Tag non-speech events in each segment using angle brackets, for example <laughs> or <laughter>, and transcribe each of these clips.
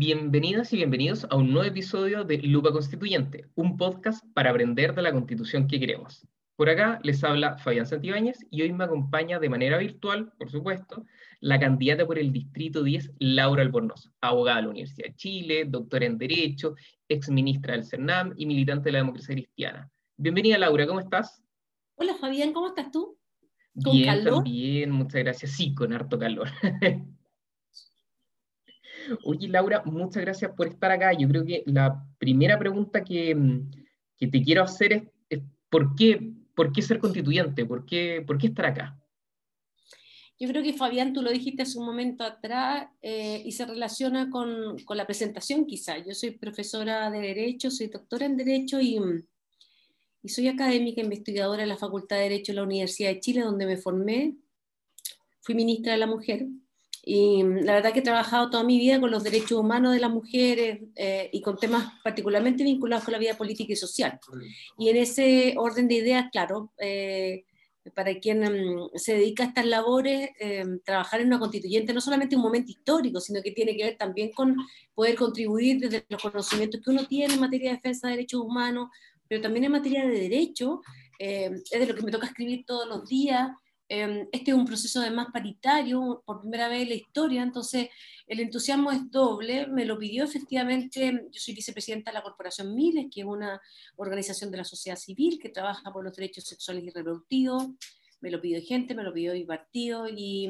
Bienvenidas y bienvenidos a un nuevo episodio de Lupa Constituyente, un podcast para aprender de la constitución que queremos. Por acá les habla Fabián Santibáñez y hoy me acompaña de manera virtual, por supuesto, la candidata por el Distrito 10, Laura Albornoz, abogada de la Universidad de Chile, doctora en Derecho, ex ministra del CERNAM y militante de la democracia cristiana. Bienvenida Laura, ¿cómo estás? Hola Fabián, ¿cómo estás tú? ¿Con bien, calor? También, muchas gracias. Sí, con harto calor. <laughs> Oye, Laura, muchas gracias por estar acá. Yo creo que la primera pregunta que, mm, te quiero hacer es, ¿por, qué, ¿por qué ser constituyente? ¿Por qué, ¿Por qué estar acá? Yo creo que Fabián, tú lo dijiste hace un momento atrás eh, y se relaciona con, con, la presentación quizá. Yo soy profesora de Derecho, soy doctora en Derecho y, y soy académica investigadora en la Facultad de Derecho de la Universidad de Chile, donde me formé. Fui ministra de la Mujer y mm, la verdad que he trabajado toda mi vida con los derechos humanos de las mujeres eh, y con temas particularmente vinculados con la vida política y social. Y en ese orden de ideas, claro, eh, para quien mm, se dedica a estas labores, eh, trabajar en una constituyente no solamente un momento histórico, sino que tiene que ver también con poder contribuir desde los conocimientos que uno tiene en materia de defensa de derechos humanos, pero también en materia de derecho, es de lo que me toca escribir todos los días, Em, este es un proceso además paritario, por primera vez en la historia, entonces el entusiasmo es doble. Me lo pidió efectivamente, yo soy vicepresidenta de la Corporación Miles, que es una organización de la sociedad civil que trabaja por los derechos sexuales y reproductivos. Me lo pidió gente, me lo pidió mi partido y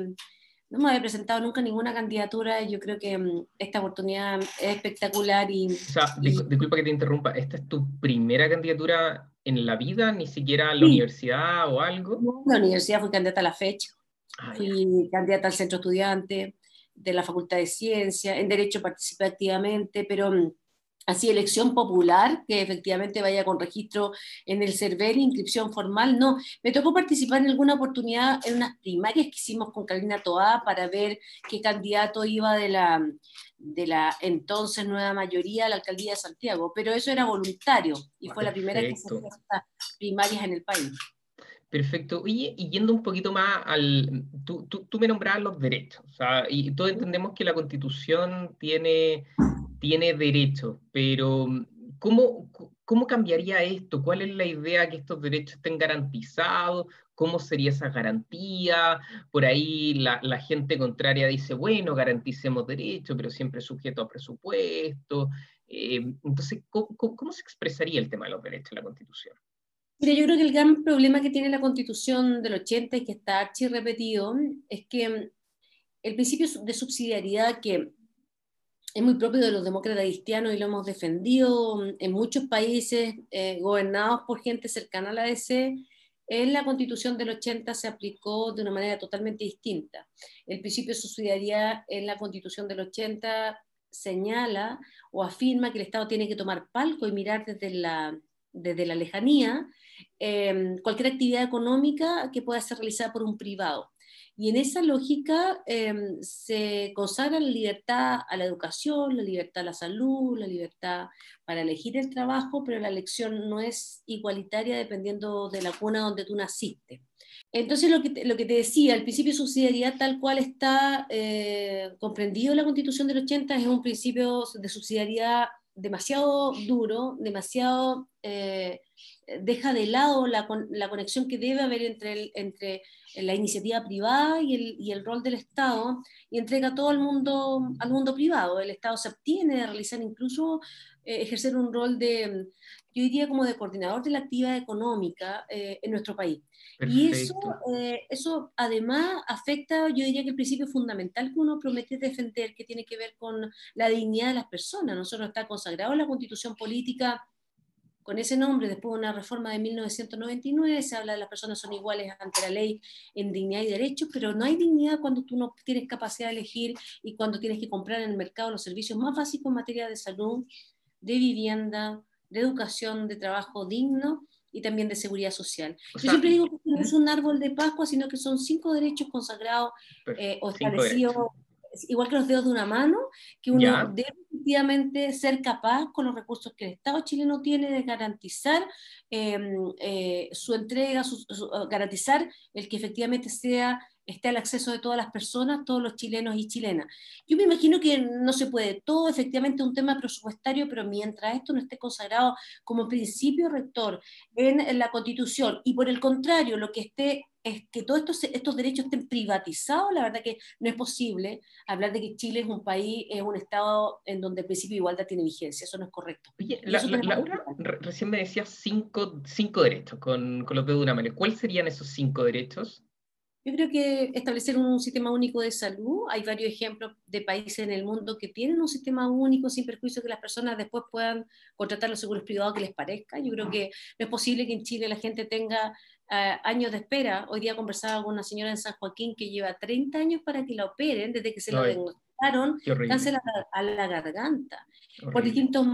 no me había presentado nunca ninguna candidatura. Yo creo que mm, esta oportunidad es espectacular. Y, o sea, disculpa que te interrumpa, ¿esta es tu primera candidatura en la vida? ¿Ni siquiera a la universidad o algo? No, la universidad fui candidata a la fecha. Ah, fui candidata al centro estudiante de la Facultad de Ciencia. En Derecho participé activamente, pero mm, así elección popular, que efectivamente vaya con registro en el CERVEL, inscripción formal, no. Me tocó participar en alguna oportunidad en unas primarias que hicimos con Carolina Toá para ver qué candidato iba de la, de la entonces nueva mayoría a la alcaldía de Santiago, pero eso era voluntario y fue la primera que se hizo estas primarias en el país. Perfecto. y yendo un poquito más al... Tú, tú, tú me nombrabas los derechos, o sea, y todos entendemos que la Constitución tiene tiene derecho, pero ¿cómo, ¿cómo cambiaría esto? ¿Cuál es la idea que estos derechos estén garantizados? ¿Cómo sería esa garantía? Por ahí la, gente contraria dice, bueno, garanticemos derechos, pero siempre sujeto a presupuesto. Eh, entonces, ¿cómo, ¿cómo, se expresaría el tema de los derechos en la Constitución? Mira, yo creo que el gran problema que tiene la Constitución del 80 y que está archi repetido es que el principio de subsidiariedad que es muy propio de los demócratas cristianos y lo hemos defendido en muchos países eh, gobernados por gente cercana a la DC. En la constitución del 80 se aplicó de una manera totalmente distinta. El principio de subsidiariedad en la constitución del 80 señala o afirma que el Estado tiene que tomar palco y mirar desde la, desde la lejanía eh, cualquier actividad económica que pueda ser realizada por un privado. Y en esa lógica em, se consagra la libertad a la educación, la libertad a la salud, la libertad para elegir el trabajo, pero la elección no es igualitaria dependiendo de la cuna donde tú naciste. Entonces, lo que te, lo que te decía, el principio de subsidiariedad tal cual está eh, comprendido en la Constitución del 80 es un principio de subsidiariedad demasiado duro, demasiado... Eh, deja de lado la, la, conexión que debe haber entre, el, entre la iniciativa privada y el, y el, rol del Estado y entrega todo al mundo, al mundo privado. El Estado se obtiene de realizar incluso eh, ejercer un rol de, yo diría como de coordinador de la actividad económica eh, en nuestro país. Y eso, eh, eso además afecta, yo diría que el principio fundamental que uno promete defender, que tiene que ver con la dignidad de las personas. Nosotros está consagrado en la constitución política con ese nombre, después de una reforma de 1999, se habla de las personas son iguales ante la ley en dignidad y derechos, pero no hay dignidad cuando tú no tienes capacidad de elegir y cuando tienes que comprar en el mercado los servicios más básicos en materia de salud, de vivienda, de educación, de trabajo digno y también de seguridad social. Yo siempre digo que no es un árbol de Pascua, sino que son cinco derechos consagrados eh, o establecidos igual que los dedos de una mano, que uno debe efectivamente ser capaz con los recursos que el Estado chileno tiene de garantizar em, eh, su entrega, garantizar el que efectivamente sea esté al acceso de todas las personas, todos los chilenos y chilenas. Yo me imagino que no se puede todo, efectivamente, un tema presupuestario, pero mientras esto no esté consagrado como principio rector en, la Constitución y por el contrario, lo que esté es que todos estos, estos derechos estén privatizados, la verdad que no es posible hablar de que Chile es un país, es un Estado en donde el principio de igualdad tiene vigencia, eso no es correcto. Oye, Laura, recién me decías cinco, cinco derechos con, con los de una mano. ¿Cuáles serían esos cinco derechos? Yo creo que establecer un sistema único de salud, hay varios ejemplos de países en el mundo que tienen un sistema único sin perjuicio que las personas después puedan contratar los seguros privados que les parezca. Yo creo que no es posible que en Chile la gente tenga eh, años de espera. Hoy día conversaba con una señora en San Joaquín que lleva 30 años para que la operen desde que se lo diagnosticaron. cáncer a la garganta. Por distintos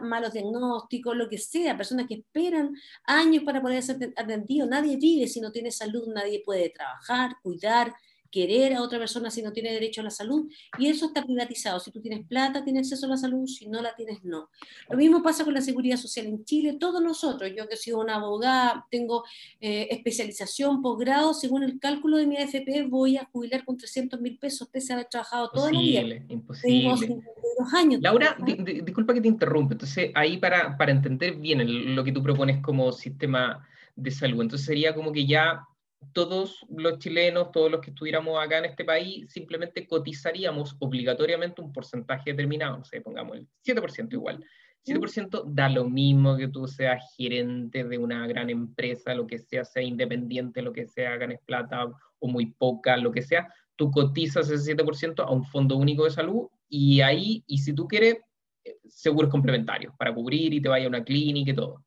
malos diagnósticos, lo que sea, personas que esperan años para poder ser atendidos. Nadie vive si no tiene salud, nadie puede trabajar, cuidar, querer a otra persona si no tiene derecho a la salud, y eso está privatizado. Si tú tienes plata, tienes acceso a la salud, si no la tienes, no. Lo mismo pasa con la seguridad social en Chile, todos nosotros, yo que soy una abogada, tengo eh, especialización, posgrado, según el cálculo de mi AFP, voy a jubilar con 300 mil pesos, pese a haber trabajado todo el día. Imposible, Tengo años. Laura, disculpa que te interrumpa, entonces ahí para, para entender bien lo que tú propones como sistema de salud, entonces sería como que ya todos los chilenos, todos los que estuviéramos acá en este país, simplemente cotizaríamos obligatoriamente un porcentaje determinado, no sé, pongamos el 7% igual. 7% da lo mismo que tú seas gerente de una gran empresa, lo que sea, sea independiente, lo que sea, ganes plata o muy poca, lo que sea, tú cotizas ese 7% a un fondo único de salud y ahí, y si tú quieres, eh, seguros complementarios para cubrir y te vaya a una clínica y todo.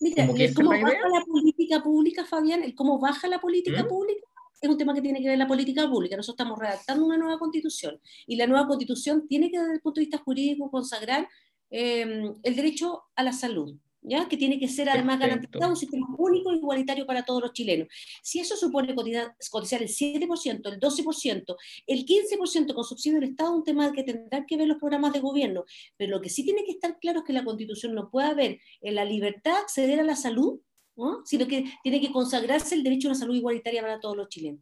Mira, el cómo baja la política pública, Fabián, el cómo baja la política ¿Mm? pública es un tema que tiene que ver la política pública. Nosotros estamos redactando una nueva constitución y la nueva constitución tiene que, desde el punto de vista jurídico, consagrar eh, el derecho a la salud que tiene que ser además garantizado un sistema único e igualitario para todos los chilenos. Si eso supone cotizar el 7%, el 12%, el 15% con subsidio del Estado, un tema que tendrán que ver los programas de gobierno. Pero lo que sí tiene que estar claro es que la Constitución no puede haber en la libertad de acceder a la salud, sino que tiene que consagrarse el derecho a una salud igualitaria para todos los chilenos.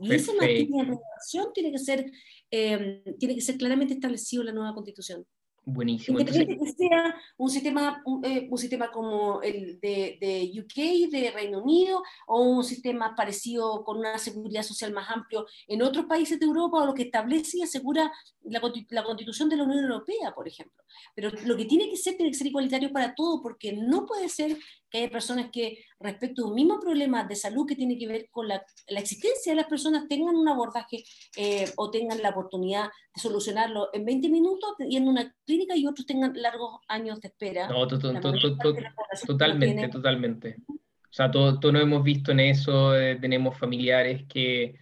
Y esa materia de tiene que ser, eh, tiene que ser claramente establecido en la nueva Constitución. Buenísimo. Independiente que sea un sistema, eh, un, sistema como el de, de, UK, de Reino Unido, o un sistema parecido con una seguridad social más amplio en otros países de Europa, o lo que establece y asegura la, la constitución de la Unión Europea, por ejemplo. Pero lo que tiene que ser, tiene que ser igualitario para todo, porque no puede ser que haya personas que respecto a un mismo problema de salud que tiene que ver con la, la existencia de las personas tengan un abordaje eh, o tengan la oportunidad de solucionarlo en 20 minutos y en una clínica y otros tengan largos años de espera. No, totalmente, totalmente. O sea, todos todo nos hemos visto en eso, eh, tenemos familiares que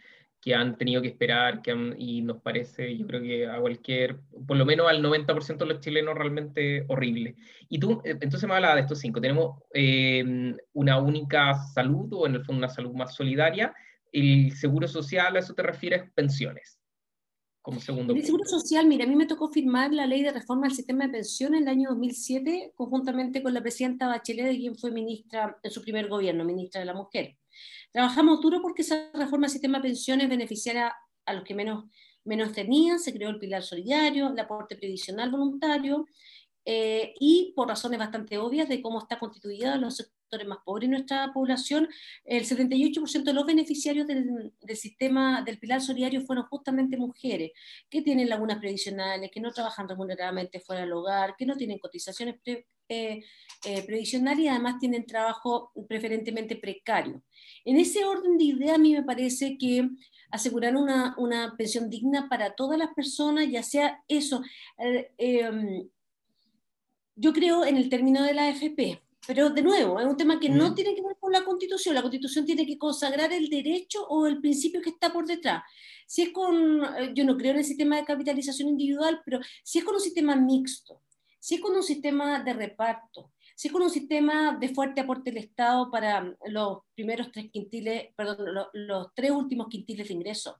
que han tenido que esperar que y nos parece, yo creo que a cualquier, por lo menos al 90% de los chilenos realmente horrible. Y tú, eh, entonces me hablaba de estos cinco. Tenemos em, una única salud o en el fondo una salud más solidaria. El seguro social, ¿a eso te refieres? Pensiones. Como segundo. El seguro social, mira, a mí me tocó firmar la ley de reforma del sistema de pensiones en el año 2007, conjuntamente con la presidenta Bachelet, quien fue ministra en su primer gobierno, ministra de la Mujer. Trabajamos duro porque esa reforma del sistema de pensiones beneficiara a los que menos, menos tenían, se creó el pilar solidario, el aporte previsional voluntario, eh, y por razones bastante obvias de cómo está constituida los más pobres de nuestra población, el 78% de los beneficiarios del, sistema del pilar solidario fueron justamente mujeres, que tienen lagunas previsionales, que no trabajan remuneradamente fuera del hogar, que no tienen cotizaciones eh, eh, previsionales y además tienen trabajo preferentemente precario. En ese orden de idea, a mí me parece que asegurar una, una pensión digna para todas las personas, ya sea eso, em, yo creo en el término de la AFP, pero de nuevo, es un tema que no tiene que ver con la Constitución. La Constitución tiene que consagrar el derecho o el principio que está por detrás. Si es con, eh, yo no creo en el sistema de capitalización individual, pero si es con un sistema mixto, si es con un sistema de reparto, si es con un sistema de fuerte aporte del Estado para los primeros tres quintiles, perdón, los tres últimos quintiles de ingresos,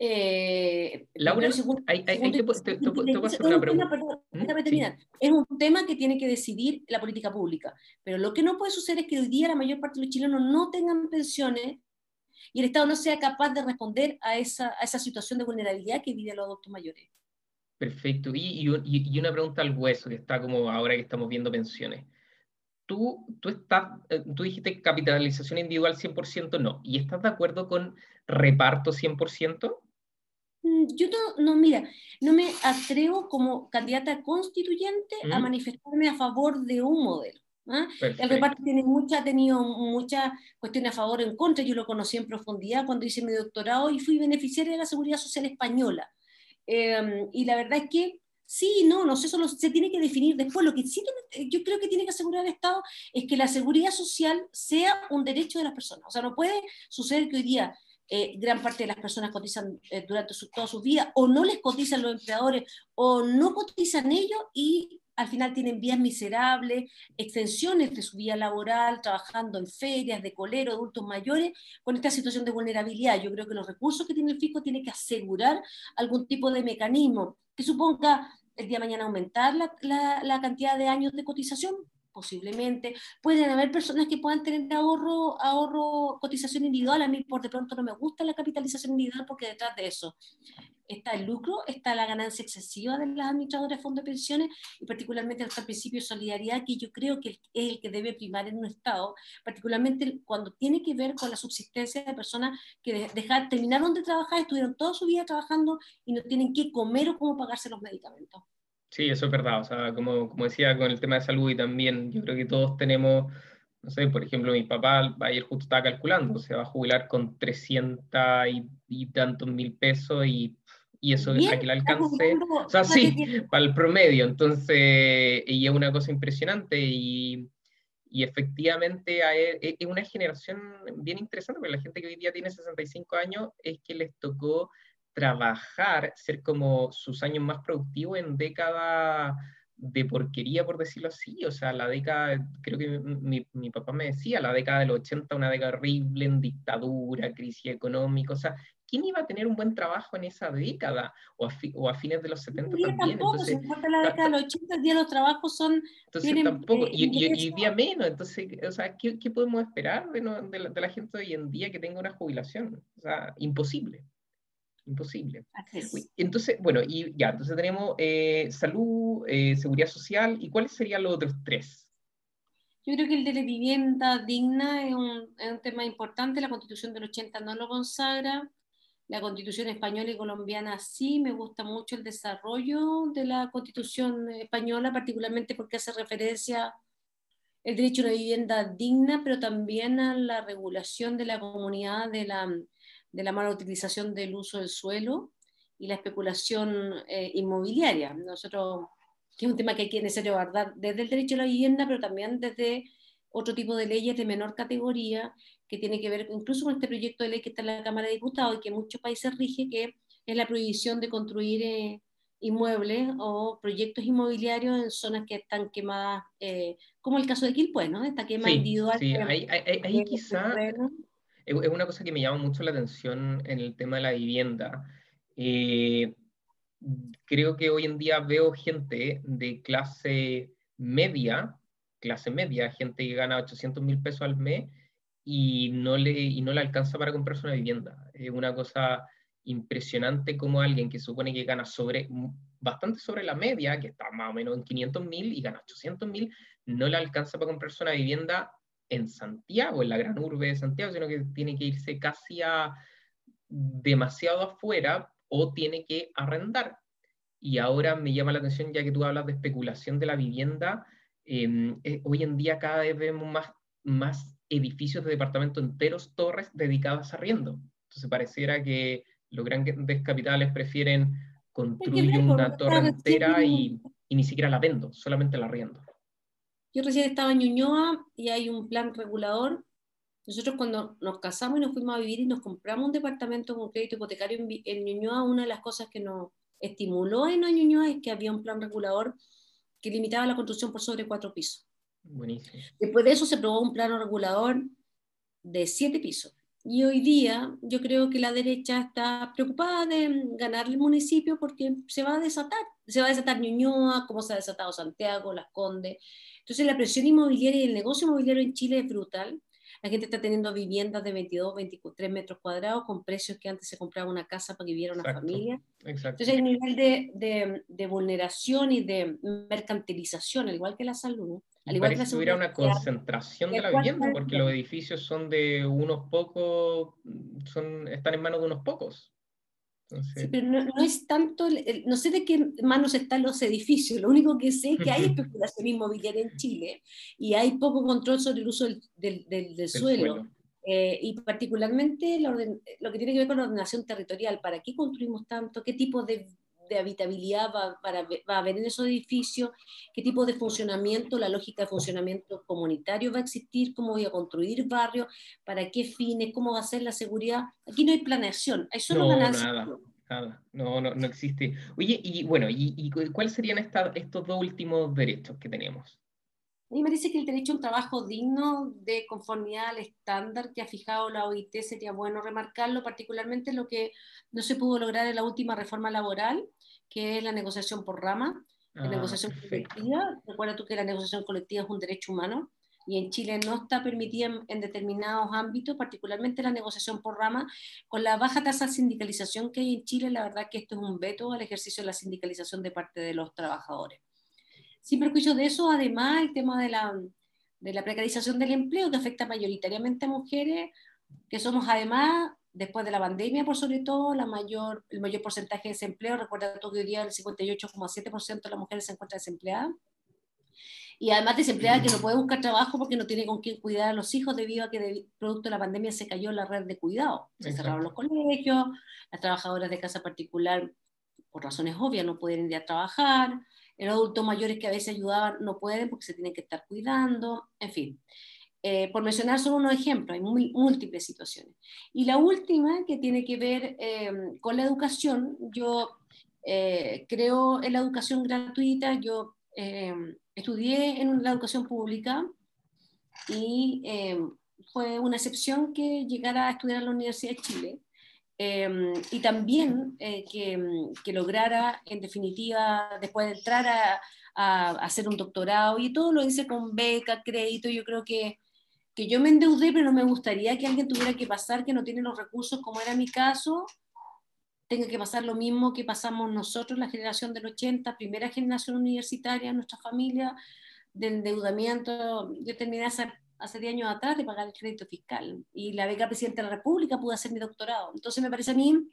eh, Laura, hay, te, puedo hacer una pregunta. Es un tema que tiene que decidir la política pública, pero lo que no puede suceder es que hoy día la mayor parte de los chilenos no tengan pensiones y el Estado no sea capaz de responder a esa, a esa situación de vulnerabilidad que viven los adultos mayores. Perfecto. Y, y, una pregunta al hueso, que está como ahora que estamos viendo pensiones. Tú, tú, estás, eh, tú dijiste capitalización individual 100% no. ¿Y estás de acuerdo con reparto 100%? Mm, yo no, no, mira, no me atrevo como candidata constituyente a manifestarme a favor de un modelo. ¿ah? El reparto tiene mucha, ha tenido muchas cuestiones a favor o en contra. Yo lo conocí en profundidad cuando hice mi doctorado y fui beneficiaria de la Seguridad Social Española. Em, y la verdad es que sí, no, no sé, eso se tiene que definir después. Lo que sí yo creo que tiene que asegurar el Estado es que la seguridad social sea un derecho de las personas. O sea, no puede suceder que hoy día eh, gran parte de las personas cotizan eh, durante toda su vida o no les cotizan los empleadores o no cotizan ellos y al final tienen vías miserables, extensiones de su vida laboral, trabajando en ferias, de colero, adultos mayores, con esta situación de vulnerabilidad. Yo creo que los recursos que tiene el fisco tienen que asegurar algún tipo de mecanismo que suponga el día de mañana aumentar la, la cantidad de años de cotización, posiblemente. Pueden haber personas que puedan tener ahorro, ahorro, cotización individual. A mí por de pronto no me gusta la capitalización individual porque detrás de eso está el lucro, está la ganancia excesiva de las administradoras de fondos de pensiones y particularmente el principio de solidaridad que yo creo que es el que debe primar en un Estado, particularmente cuando tiene que ver con la subsistencia de personas que dejar, terminaron de trabajar, estuvieron toda su vida trabajando y no tienen que comer o cómo pagarse los medicamentos. Sí, eso es verdad. O sea, como, como decía con el tema de salud y también yo creo que todos tenemos, no sé, por ejemplo, mi papá ayer justo estaba calculando, se va a jubilar con 300 y, tantos mil pesos y, y eso es a que le alcance, o sea, sí, para el promedio. Entonces, y es una cosa impresionante y, y efectivamente e, es una generación bien interesante, porque la gente que hoy día tiene 65 años es que les tocó trabajar, ser como sus años más productivos en década de porquería, por decirlo así. O sea, la década, creo que mi, mi, papá me decía, la década del 80, una década horrible en dictadura, crisis económica. O sea, ¿quién iba a tener un buen trabajo en esa década? O a, o a fines de los 70 también. Tampoco, entonces, si la década de los 80, el día los trabajos son... Entonces tampoco, eh, y, y, día menos. Entonces, o sea, ¿qué, qué podemos esperar de, de, la, de la gente hoy en día que tenga una jubilación? O sea, imposible imposible. Entonces, bueno, y ya, entonces tenemos eh, salud, eh, seguridad social, ¿y cuáles serían los otros tres? Yo creo que el de la vivienda digna es un, es un tema importante, la constitución del 80 no lo consagra, la constitución española y colombiana sí, me gusta mucho el desarrollo de la constitución española, particularmente porque hace referencia el derecho a una vivienda digna, pero también a la regulación de la comunidad de la de la mala utilización del uso del suelo y la especulación eh, inmobiliaria. Nosotros, que es un tema que hay que necesario abordar desde el derecho a la vivienda, pero también desde otro tipo de leyes de menor categoría, que tiene que ver incluso con este proyecto de ley que está en la Cámara de Diputados y que en muchos países rige, que es la prohibición de construir eh, inmuebles o proyectos inmobiliarios en zonas que están quemadas, eh, como el caso de Quilpue, ¿no? Esta quema individual. Sí, ahí, quizá es una cosa que me llama mucho la atención en el tema de la vivienda. Eh, creo que hoy en día veo gente de clase media, clase media, gente que gana 800 mil pesos al mes y no, le, y no le alcanza para comprarse una vivienda. Es una cosa impresionante como alguien que supone que gana bastante sobre la media, que está más o menos en 500 mil y gana 800 mil, no le alcanza para comprarse una vivienda en Santiago, en la gran urbe de Santiago, sino que tiene que irse casi a demasiado afuera o tiene que arrendar. Y ahora me llama la atención, ya que tú hablas de especulación de la vivienda, em, eh, hoy en día cada vez vemos más, más edificios de departamento enteros, torres dedicadas a arriendo. Entonces pareciera que los grandes capitales prefieren construir una torre entera y, y ni siquiera la vendo, solamente la arriendo. Yo recién estaba en Ñuñoa y hay un plan regulador. Nosotros cuando nos casamos y nos fuimos a vivir y nos compramos un departamento con crédito hipotecario en, Ñuñoa, una de las cosas que nos estimuló en Ñuñoa es que había un plan regulador que limitaba la construcción por sobre cuatro pisos. Buenísimo. Después de eso se aprobó un plano regulador de siete pisos. Y hoy día yo creo que la derecha está preocupada de ganar el municipio porque se va a desatar. Se va a desatar Ñuñoa, como se ha desatado Santiago, Las Condes. Entonces la presión inmobiliaria y el negocio inmobiliario en Chile es brutal. la gente está teniendo viviendas de 22, 23 metros cuadrados con precios que antes se compraba una casa para que viviera una familia. Entonces hay un nivel de, de, de, vulneración y de mercantilización, al igual que la salud. Al igual que hubiera una concentración de la vivienda, porque los edificios son de unos pocos, son, están en manos de unos pocos. Sí, pero no, no, es tanto, no sé de qué manos están los edificios, lo único que sé es que hay especulación inmobiliaria en Chile y hay poco control sobre el uso del, del, del, suelo. Eh, y particularmente lo que tiene que ver con la ordenación territorial, ¿para qué construimos tanto? ¿Qué tipo de, de habitabilidad va, para, va, a haber en esos edificios? ¿Qué tipo de funcionamiento, la lógica de funcionamiento comunitario va a existir? ¿Cómo voy a construir barrios? ¿Para qué fines? ¿Cómo va a ser la seguridad? Aquí no hay planeación, hay solo no, Nada. Nada, no, no, no existe. Oye, y bueno, ¿y, y cuáles serían esta, estos dos últimos derechos que tenemos? A mí me parece que el derecho a un trabajo digno de conformidad al estándar que ha fijado la OIT sería bueno remarcarlo, particularmente lo que no se pudo lograr en la última reforma laboral, que es la negociación por rama, la ah, negociación colectiva. Recuerda tú que la negociación colectiva es un derecho humano y en Chile no está permitida en, determinados ámbitos, particularmente la negociación por rama, con la baja tasa de sindicalización que hay en Chile, la verdad que esto es un veto al ejercicio de la sindicalización de parte de los trabajadores. Sin perjuicio de eso, además, el tema de la, de la precarización del empleo, que afecta mayoritariamente a mujeres, que somos además, después de la pandemia, por sobre todo, la mayor, el mayor porcentaje de desempleo. Recuerda que hoy día el 58,7% de las mujeres se encuentra desempleadas y además desempleada que no puede buscar trabajo porque no tiene con quién cuidar a los hijos debido a que producto de la pandemia se cayó la red de cuidado. Se cerraron los colegios, las trabajadoras de casa particular, por razones obvias, no pueden ir a trabajar, los adultos mayores que a veces ayudaban no pueden porque se tienen que estar cuidando, en fin. Eh, por mencionar solo unos ejemplos, hay múltiples situaciones. Y la última, que tiene que ver eh, con la educación, yo eh, creo en la educación gratuita, yo estudié en la educación pública y eh, fue una excepción que llegara a estudiar en la Universidad de Chile. Eh, y también eh, que, que, lograra, en definitiva, después de entrar a, a, hacer un doctorado, y todo lo hice con beca, crédito, yo creo que, que yo me endeudé, pero no me gustaría que alguien tuviera que pasar que no tiene los recursos, como era mi caso, tenga que pasar lo mismo que pasamos nosotros, la generación del 80, primera generación universitaria, nuestra familia, de endeudamiento. Yo terminé hace, hace 10 años atrás de pagar el crédito fiscal y la beca Presidente de la República pude hacer mi doctorado. Entonces me parece a mí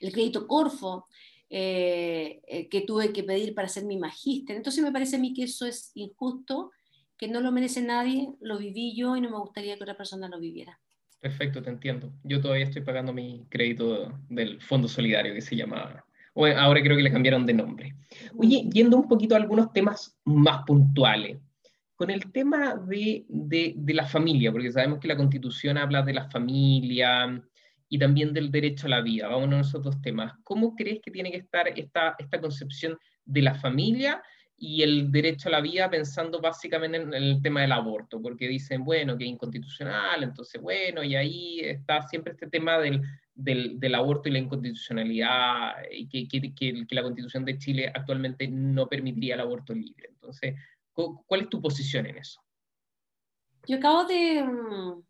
el crédito Corfo, eh, eh, que tuve que pedir para hacer mi magíster. Entonces me parece a mí que eso es injusto, que no lo merece nadie, lo viví yo y no me gustaría que otra persona lo viviera. Perfecto, te entiendo. Yo todavía estoy pagando mi crédito del Fondo Solidario que se llama, o ahora creo que le cambiaron de nombre. Oye, yendo un poquito a algunos temas más puntuales. Con el tema de, de, de la familia, porque sabemos que la Constitución habla de la familia y también del derecho a la vida. Vamos a esos dos temas. ¿Cómo crees que tiene que estar esta, esta concepción de la familia y el derecho a la vida pensando básicamente en el tema del aborto, porque dicen, bueno, que es inconstitucional, entonces, bueno, y ahí está siempre este tema del, del, del aborto y la inconstitucionalidad, y que, que, que, la constitución de Chile actualmente no permitiría el aborto libre. Entonces, ¿cuál es tu posición en eso? Yo acabo de mm,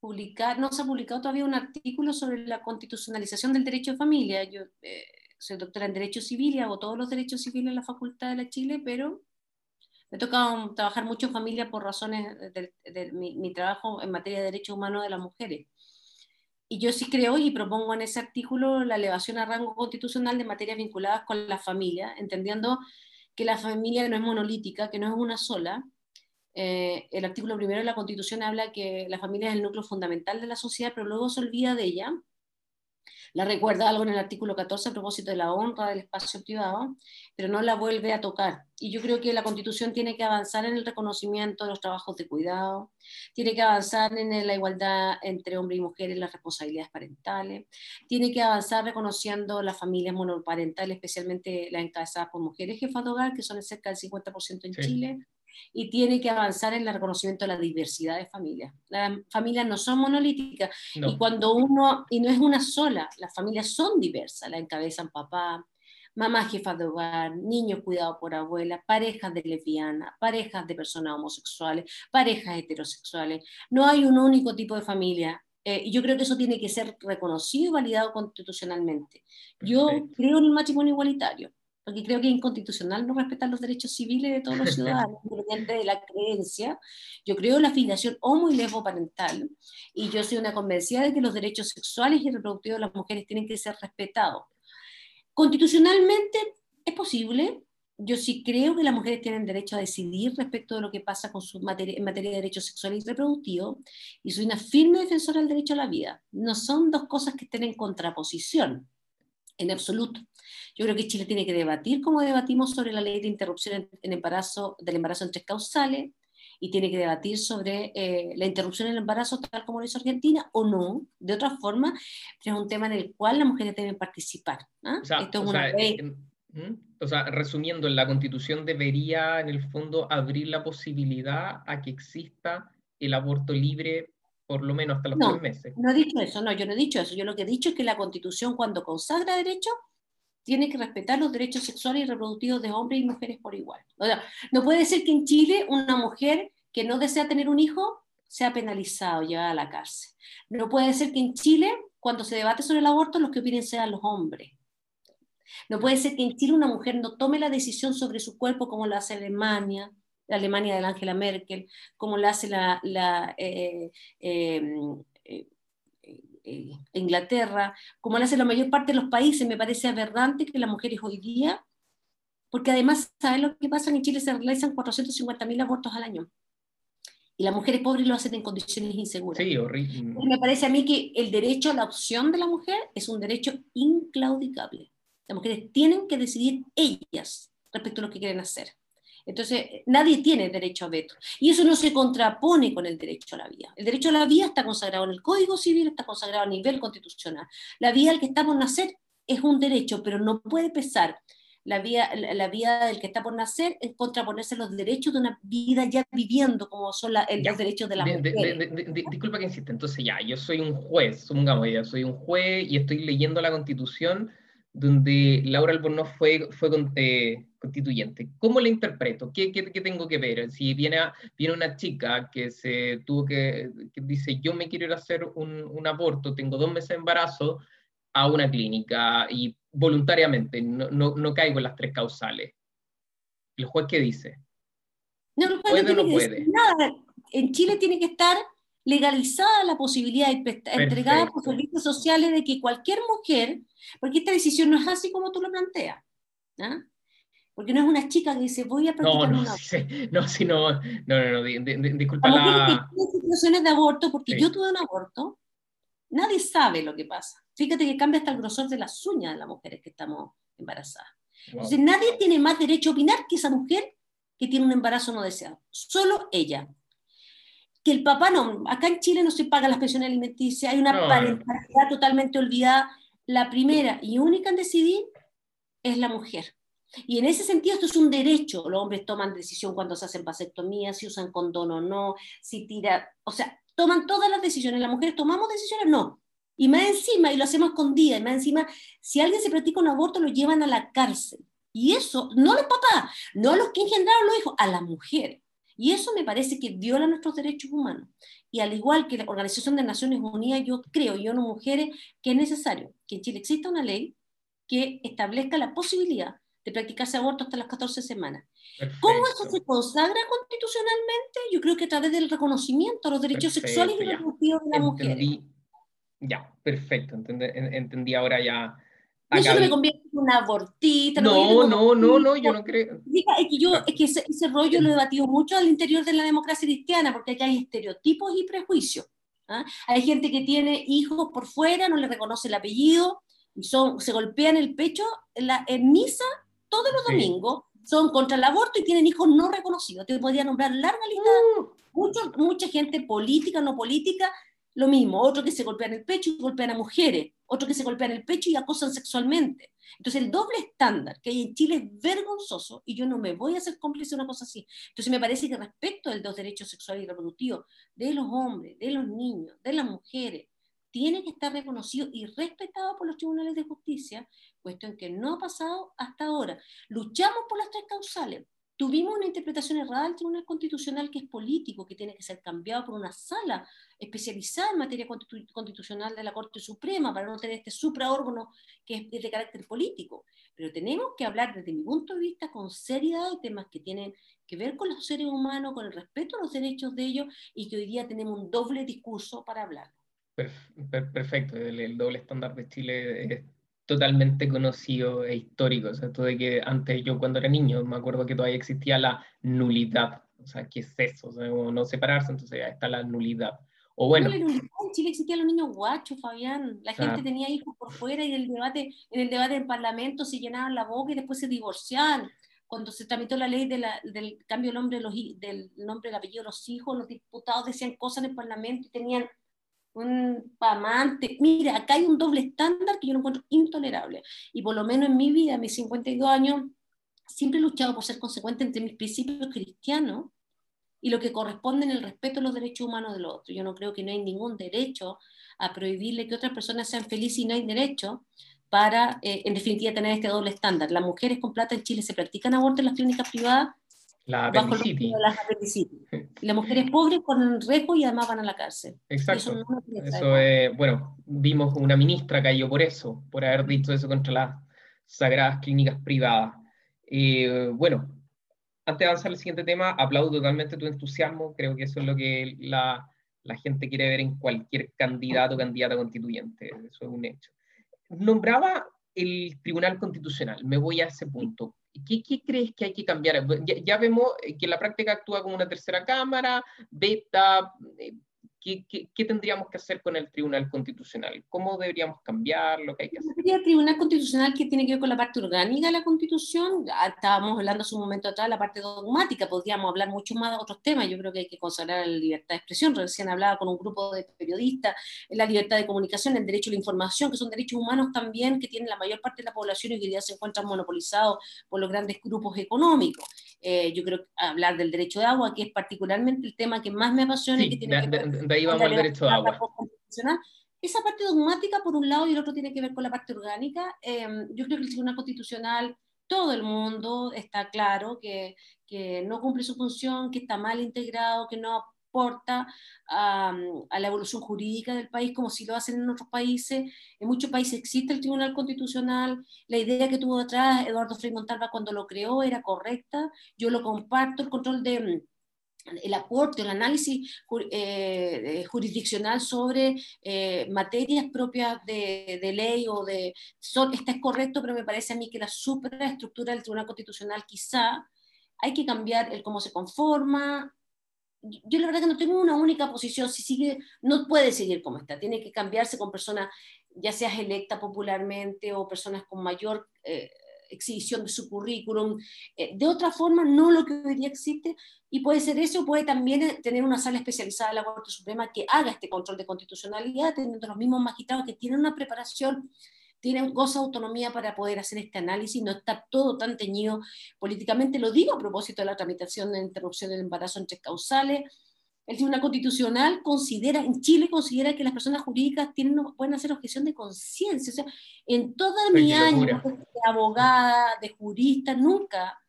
publicar, no se ha publicado todavía un artículo sobre la constitucionalización del derecho de familia. Yo eh, soy doctora en Derecho Civil y hago todos los derechos civiles en la Facultad de la Chile, pero me toca trabajar mucho en familia por razones de, mi, trabajo en materia de derechos humanos de las mujeres. Y yo sí creo y propongo en ese artículo la elevación a rango constitucional de materias vinculadas con la familia, entendiendo que la familia no es monolítica, que no es una sola. Eh, el artículo primero de la Constitución habla que la familia es el núcleo fundamental de la sociedad, pero luego se olvida de ella la recuerda algo en el artículo 14 a propósito de la honra del espacio privado, pero no la vuelve a tocar. Y yo creo que la Constitución tiene que avanzar en el reconocimiento de los trabajos de cuidado, tiene que avanzar en la igualdad entre hombre y mujer en las responsabilidades parentales, tiene que avanzar reconociendo las familias monoparentales, especialmente las encabezadas por mujeres jefas de hogar, que son cerca del 50% en Chile, y tiene que avanzar en el reconocimiento de la diversidad de familias. Las familias no son monolíticas y cuando uno, y no es una sola, las familias son diversas, la encabezan papá, mamás jefas de hogar, niños cuidados por abuelas, parejas de lesbianas, parejas de personas homosexuales, parejas heterosexuales. No hay un único tipo de familia. Eh, y yo creo que eso tiene que ser reconocido y validado constitucionalmente. Yo creo en el matrimonio igualitario, porque creo que es inconstitucional no respetar los derechos civiles de todos los <laughs> ciudadanos, independiente de la creencia. Yo creo en la filiación homo y parental y yo soy una convencida de que los derechos sexuales y reproductivos de las mujeres tienen que ser respetados Constitucionalmente es posible. Yo sí creo que las mujeres tienen derecho a decidir respecto de lo que pasa con su materia, en materia de derechos sexuales y reproductivos, y soy una firme defensora del derecho a la vida. No son dos cosas que estén en contraposición, en absoluto. Yo creo que Chile tiene que debatir como debatimos sobre la ley de interrupción en, embarazo, del embarazo en tres causales, y tiene que debatir sobre eh, la interrupción del embarazo tal como lo hizo Argentina o no, de otra forma, pero es un tema en el cual las mujeres deben participar. ¿ah? Esto es una ley. O sea, resumiendo, la constitución debería en el fondo abrir la posibilidad a que exista el aborto libre por lo menos hasta los tres meses. No he dicho eso, no, yo no he dicho eso. Yo lo que he dicho es que la constitución cuando consagra derechos tiene que respetar los derechos sexuales y reproductivos de hombres y mujeres por igual. no puede ser que en Chile una mujer que no desea tener un hijo sea penalizado, llevada a la cárcel. No puede ser que en Chile, cuando se debate sobre el aborto, los que opinen sean los hombres. No puede ser que en Chile una mujer no tome la decisión sobre su cuerpo como lo hace Alemania, la Alemania de la Angela Merkel, como lo hace la, eh, eh, eh, eh, Inglaterra, como lo hace la mayor parte de los países, me parece aberrante que las mujeres hoy día, porque además, ¿saben lo que pasa? En Chile se realizan 450.000 abortos al año. Y las mujeres pobres lo hacen en condiciones inseguras. Sí, horrible. Me parece a mí que el derecho a la opción de la mujer es un derecho inclaudicable. Las mujeres tienen que decidir ellas respecto a lo que quieren hacer. Entonces, nadie tiene derecho a veto. Y eso no se contrapone con el derecho a la vida. El derecho a la vida está consagrado en el Código Civil, está consagrado a nivel constitucional. La vida al que está por nacer es un derecho, pero no puede pesar la vida, la vida del que está por nacer en contraponerse a los derechos de una vida ya viviendo, como son los derechos de la mujer. disculpa que insiste, entonces ya, yo soy un juez, supongamos ya, soy un juez y estoy leyendo la Constitución donde Laura Albornoz fue, fue eh, constituyente. ¿Cómo la interpreto? ¿Qué, qué, qué tengo que ver? Si viene, viene una chica que, se tuvo que, que dice, yo me quiero ir a hacer un, un, aborto, tengo dos meses de embarazo, a una clínica y voluntariamente, no, no, no caigo en las tres causales. ¿El juez qué dice? No, el juez no, puede. Nada. En Chile tiene que estar legalizada la posibilidad entregada por servicios sociales de que cualquier mujer, porque esta decisión no es así como tú lo planteas, ¿ah? porque no es una chica que dice voy a practicar no, no, una sí, no, sí, no, no, no, no, disculpa la... situaciones de aborto, porque yo tuve un aborto, nadie sabe lo que pasa. Fíjate que cambia hasta el grosor de las uñas de las mujeres que estamos embarazadas. Entonces nadie tiene más derecho a opinar que esa mujer que tiene un embarazo no deseado, solo ella que el papá no, acá en Chile no se paga las pensiones alimenticias, hay una parentalidad totalmente olvidada. La primera y única en decidir es la mujer. Y en ese sentido esto es un derecho. Los hombres toman decisión cuando se hacen vasectomía, si usan condón o no, si tira, o sea, toman todas las decisiones. Las mujeres tomamos decisiones, no. Y más encima, y lo hacemos con día, y más encima, si alguien se practica un aborto, lo llevan a la cárcel. Y eso, no los papás, no los que engendraron los hijos, a la mujer. Y eso me parece que viola nuestros derechos humanos. Y al igual que la Organización de Naciones Unidas, yo creo, yo no mujeres, que es necesario que en Chile exista una ley que establezca la posibilidad de practicarse aborto hasta las 14 semanas. ¿Cómo eso se consagra constitucionalmente? Yo creo que a través del reconocimiento de los derechos sexuales y reproductivos de la mujer. Ya, perfecto, entendí ahora ya eso no me convierte en una abortita. No, no, no, no, yo no creo. Es que, yo, es que ese, rollo lo he debatido mucho al interior de la democracia cristiana, porque aquí hay estereotipos y prejuicios. ¿ah? Hay gente que tiene hijos por fuera, no le reconoce el apellido, y son, se golpean el pecho en, la, en misa todos los domingos, son contra el aborto y tienen hijos no reconocidos. Te podría nombrar larga lista. Uh. mucha gente política, no política, lo mismo, otro que se golpean el pecho y golpean a mujeres, otro que se golpean el pecho y acosan sexualmente. Entonces el doble estándar que hay en Chile es vergonzoso y yo no me voy a hacer cómplice de una cosa así. Entonces me parece que respecto de los derechos sexuales y reproductivos de los hombres, de los niños, de las mujeres, tiene que estar reconocido y respetado por los tribunales de justicia, cuestión que no ha pasado hasta ahora. Luchamos por las tres causales, Tuvimos una interpretación errada del Tribunal Constitucional que es político, que tiene que ser cambiado por una sala especializada en materia constitucional de la Corte Suprema para no tener este supraórgano que es de carácter político. Pero tenemos que hablar desde mi punto de vista con seriedad de temas que tienen que ver con los seres humanos, con el respeto a los derechos de ellos y que hoy día tenemos un doble discurso para hablar. Perfecto, el, doble estándar de Chile es totalmente conocido e histórico. O sea, esto de que antes yo cuando era niño me acuerdo que todavía existía la nulidad. O sea, ¿qué es eso? O sea, no separarse, entonces ya está la nulidad. O bueno. En Chile existían los niños guachos, Fabián. La gente tenía hijos por fuera y el debate, en el debate en Parlamento se llenaban la boca y después se divorciaban. Cuando se tramitó la ley de la, del cambio del nombre, los, del nombre, del apellido de los hijos, los diputados decían cosas en el Parlamento y tenían un amante. Mira, acá hay un doble estándar que yo no encuentro intolerable. Y por lo menos en mi vida, mis 52 años, siempre he luchado por ser consecuente entre mis principios cristianos y lo que corresponde en el respeto a los derechos humanos del otro. Yo no creo que no hay ningún derecho a prohibirle que otras personas sean felices y no hay derecho para, eh, en definitiva, tener este doble estándar. Las mujeres con plata en Chile se practican aborto en las clínicas privadas la apendicitis. Y las <laughs> mujeres pobres con riesgo y además van a la cárcel. Exacto. Eso, es, bueno, vimos una ministra cayó por eso, por haber dicho eso contra las sagradas clínicas privadas. Eh, bueno, antes de avanzar al siguiente tema, aplaudo totalmente tu entusiasmo. Creo que eso es lo que la, la gente quiere ver en cualquier candidato o candidata constituyente. Eso es un hecho. Nombraba el Tribunal Constitucional. Me voy a ese punto. ¿Qué, ¿Qué, crees que hay que cambiar? Ya, vemos que la práctica actúa como una tercera cámara, beta, ¿Qué, tendríamos que hacer con el Tribunal Constitucional? ¿Cómo deberíamos cambiar lo que hay que hacer? El Tribunal Constitucional que tiene que ver con la parte orgánica de la Constitución, estábamos hablando hace un momento atrás de la parte dogmática, podríamos hablar mucho más de otros temas, yo creo que hay que consagrar la libertad de expresión, recién hablaba con un grupo de periodistas, la libertad de comunicación, el derecho a la información, que son derechos humanos también que tienen la mayor parte de la población y que día se encuentran monopolizados por los grandes grupos económicos. Eh, yo creo hablar del derecho de agua, que es particularmente el tema que más me apasiona y que tiene que ver ahí vamos al derecho de agua. Esa parte dogmática por un lado y el otro tiene que ver con la parte orgánica. Em, yo creo que el Tribunal Constitucional, todo el mundo está claro que, que no cumple su función, que está mal integrado, que no a, a, la evolución jurídica del país como si lo hacen en otros países. En muchos países existe el Tribunal Constitucional. La idea que tuvo atrás Eduardo Frei Montalva cuando lo creó era correcta. Yo lo comparto, el control de el aporte, el análisis eh, jurisdiccional sobre eh, materias propias de, ley o de... Son, está es correcto, pero me parece a mí que la superestructura del Tribunal Constitucional quizá hay que cambiar el cómo se conforma. Yo la verdad que no tengo una única posición, si sigue, no puede seguir como está, tiene que cambiarse con personas, ya seas electa popularmente o personas con mayor... Eh, exhibición de su currículum, eh, de otra forma, no lo que hoy día existe, y puede ser eso, puede también eh, tener una sala especializada de la Corte Suprema que haga este control de constitucionalidad, teniendo los mismos magistrados que tienen una preparación tienen goza autonomía para poder hacer este análisis, no está todo tan teñido políticamente. Lo digo a propósito de la tramitación de interrupción del embarazo entre causales, el Tribunal Constitucional considera, en Chile considera que las personas jurídicas tienen, pueden hacer objeción de conciencia. O sea, en toda mi año de abogada, de jurista, nunca,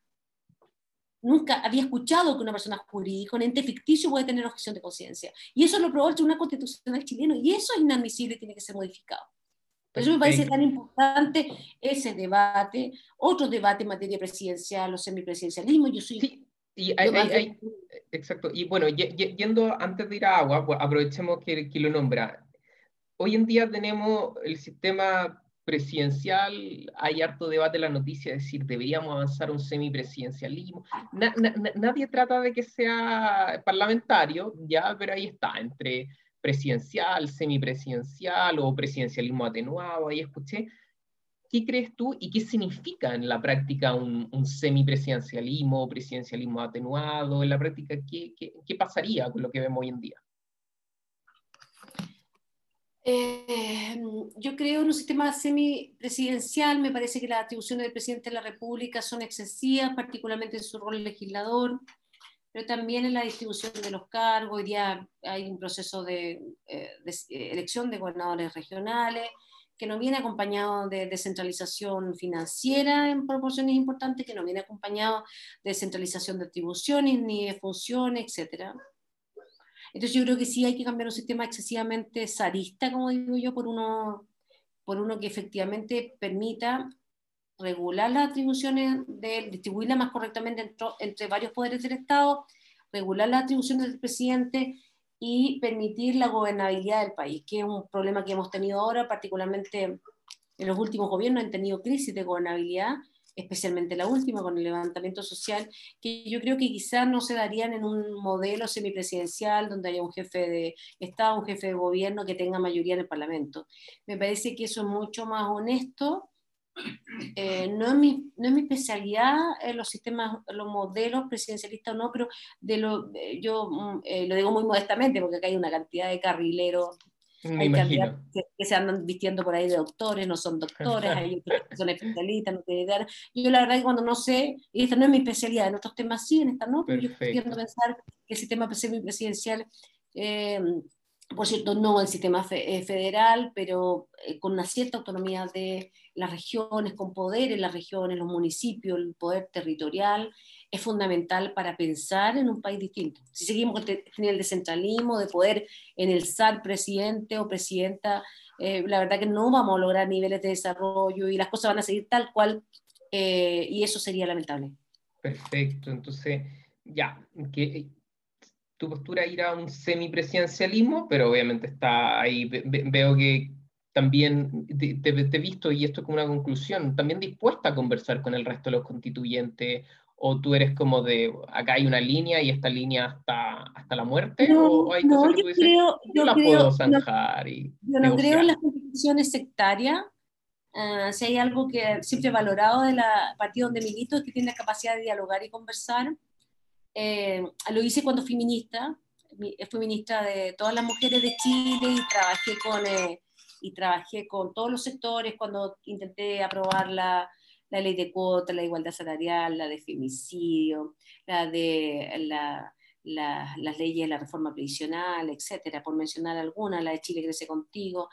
nunca había escuchado que una persona jurídica, un ente ficticio, puede tener objeción de conciencia. Y eso lo aprobó el Tribunal Constitucional chileno, y eso es inadmisible y tiene que ser modificado. Por eso me parece tan importante ese debate, otro debate en materia presidencial o semipresidencialismo. Yo soy y hay, exacto. Y bueno, yendo antes de ir a agua, pues aprovechemos que, que, lo nombra. Hoy en día tenemos el sistema presidencial, hay harto debate en la noticia, es decir, deberíamos avanzar un semipresidencialismo. nadie trata de que sea parlamentario, ya, pero ahí está, entre presidencial, semipresidencial o presidencialismo atenuado, ahí escuché ¿qué crees tú y qué significa en la práctica un, un semipresidencialismo, presidencialismo atenuado? En la práctica, ¿qué, ¿qué, pasaría con lo que vemos hoy en día? Eh, yo creo en un sistema semipresidencial, me parece que las atribuciones del presidente de la República son excesivas, particularmente en su rol legislador. Pero también en la distribución de los cargos. Hoy día hay un proceso de, eh, eh, elección de gobernadores regionales que no viene acompañado de descentralización financiera en proporciones importantes, que no viene acompañado de descentralización de atribuciones ni de funciones, etc. Entonces yo creo que sí hay que cambiar un sistema excesivamente zarista, como digo yo, por uno, por uno que efectivamente permita regular las atribuciones, de, distribuirlas más correctamente entre, varios poderes del Estado, regular las atribuciones del presidente y permitir la gobernabilidad del país, que es un problema que hemos tenido ahora, particularmente en los últimos gobiernos han tenido crisis de gobernabilidad, especialmente la última con el levantamiento social, que yo creo que quizás no se darían en un modelo semipresidencial donde haya un jefe de Estado, un jefe de gobierno que tenga mayoría en el Parlamento. Me parece que eso es mucho más honesto eh, no, es mi, no es mi especialidad eh, los sistemas, los modelos presidencialistas o no, pero de lo, yo mm, eh, lo digo muy modestamente porque acá hay una cantidad de carrileros hay que, se andan vistiendo por ahí de doctores, no son doctores, hay que son especialistas, no tienen Yo la verdad que cuando no sé, y esta no es mi especialidad, en otros temas sí, en esta no, pero yo quiero pensar que el sistema presidencial eh, por cierto, no el sistema eh, federal, pero eh, con una cierta autonomía de las regiones, con poder en las regiones, los municipios, el poder territorial, es fundamental para pensar en un país distinto. Si seguimos con este el descentralismo, de poder en el SAR presidente o presidenta, eh, la verdad que no vamos a lograr niveles de desarrollo y las cosas van a seguir tal cual, y eso sería lamentable. Perfecto, entonces, ya, que tu postura ir a un semipresidencialismo, pero obviamente está ahí, veo que también te, he visto, y esto es como una conclusión, también dispuesta a conversar con el resto de los constituyentes, o tú eres como de, acá hay una línea y esta línea hasta, hasta la muerte, o hay cosas que tú dices, creo, yo la puedo zanjar y Yo no creo en las constituciones sectarias, uh, si hay algo que siempre he valorado del partido donde milito es que tiene la capacidad de dialogar y conversar, eh, lo hice cuando fui ministra, fui ministra de todas las mujeres de Chile y trabajé con, eh, y trabajé con todos los sectores cuando intenté aprobar la, la ley de cuotas, la igualdad salarial, la de femicidio, la de la, las leyes de la reforma previsional, etcétera, por mencionar algunas, la de Chile crece contigo.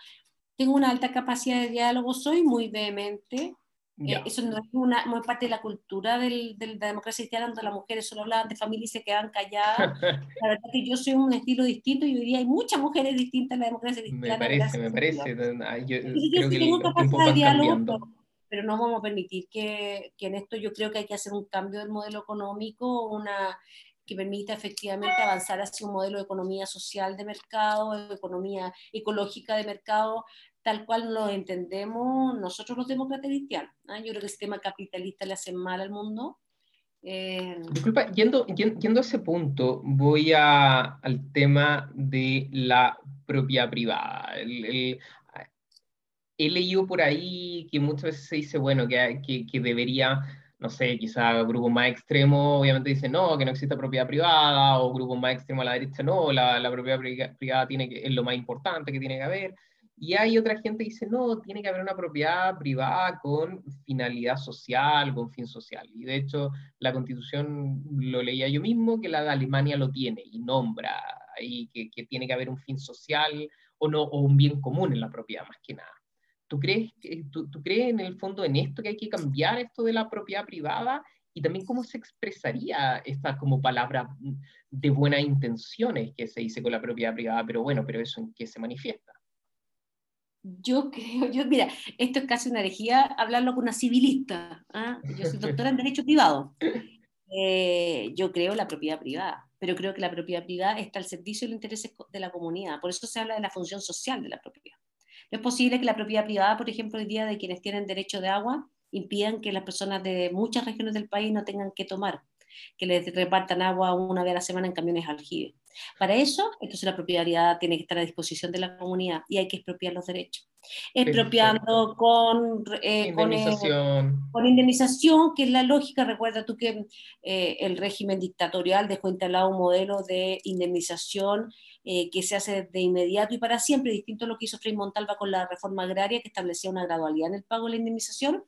Tengo una alta capacidad de diálogo, soy muy vehemente, eh, eso no es una, parte de la cultura del, de la democracia cristiana, donde las mujeres solo hablaban de familia y se quedaban calladas. <laughs> la verdad que yo soy un estilo distinto y hoy día hay muchas mujeres distintas en la democracia cristiana. Me parece, me parece. Yo, creo que tengo capacidad de diálogo, pero, no vamos a permitir que, que, en esto yo creo que hay que hacer un cambio del modelo económico, una que permita efectivamente avanzar hacia un modelo de economía social de mercado, economía ecológica de mercado, tal cual lo entendemos nosotros los demócratas cristianos. ¿ah? Yo creo que el sistema capitalista le hace mal al mundo. Eh... Disculpa, yendo, yendo, a ese punto, voy a, al tema de la propiedad privada. he leído por ahí que muchas veces se dice, bueno, que, que, que debería no sé, quizá grupos más extremos obviamente dicen no, que no exista propiedad privada, o grupos más extremos a la derecha no, la, la propiedad privada tiene que, es lo más importante que tiene que haber. Y hay otra gente que dice, no, tiene que haber una propiedad privada con finalidad social, con fin social. Y de hecho, la constitución lo leía yo mismo, que la de Alemania lo tiene y nombra ahí que, tiene que haber un fin social o, no, o un bien común en la propiedad, más que nada. ¿Tú crees, tú, tú crees en el fondo en esto que hay que cambiar esto de la propiedad privada y también cómo se expresaría esta como palabra de buenas intenciones que se dice con la propiedad privada, pero bueno, pero eso en qué se manifiesta? Yo creo, yo, mira, esto es casi una herejía hablarlo con una civilista. ¿ah? Yo soy <laughs> doctora en Derecho Privado. Eh, yo creo la propiedad privada, pero creo que la propiedad privada está al servicio de los intereses de la comunidad. Por eso se habla de la función social de la propiedad. No es posible que la propiedad privada, por ejemplo, el día de quienes tienen derecho de agua, impidan que las personas de muchas regiones del país no tengan que tomar, que les repartan agua una vez a la semana en camiones aljibes. Para eso, entonces la propiedad tiene que estar a disposición de la comunidad y hay que expropiar los derechos. Expropiando con, eh, indemnización. Con, con, indemnización, que es la lógica. Recuerda tú que eh, el régimen dictatorial dejó instalado un modelo de indemnización eh, que se hace de inmediato y para siempre, distinto a lo que hizo Frei Montalva con la reforma agraria, que establecía una gradualidad en el pago de la indemnización.